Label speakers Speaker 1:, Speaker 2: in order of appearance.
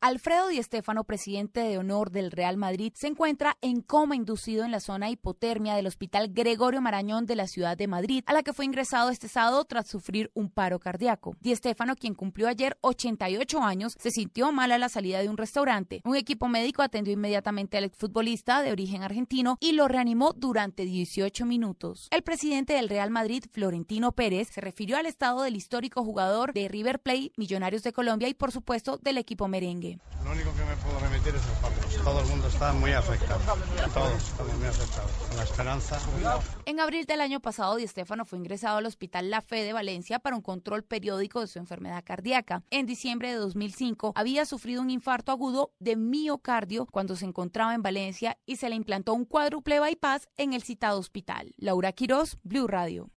Speaker 1: Alfredo Di Stéfano, presidente de honor del Real Madrid, se encuentra en coma inducido en la zona hipotermia del Hospital Gregorio Marañón de la ciudad de Madrid, a la que fue ingresado este sábado tras sufrir un paro cardíaco. Di Stéfano, quien cumplió ayer 88 años, se sintió mal a la salida de un restaurante. Un equipo médico atendió inmediatamente al exfutbolista de origen argentino y lo reanimó durante 18 minutos. El presidente del Real Madrid, Florentino Pérez, se refirió al estado del histórico jugador de River Plate, Millonarios de Colombia y por supuesto del equipo merengue.
Speaker 2: Lo único que me puedo remitir es el Pablo. Todo el mundo está muy afectado. Todos estamos muy afectados. Con la esperanza.
Speaker 1: En abril del año pasado, Di Stéfano fue ingresado al Hospital La Fe de Valencia para un control periódico de su enfermedad cardíaca. En diciembre de 2005 había sufrido un infarto agudo de miocardio cuando se encontraba en Valencia y se le implantó un cuádruple bypass en el citado hospital. Laura Quiroz, Blue Radio.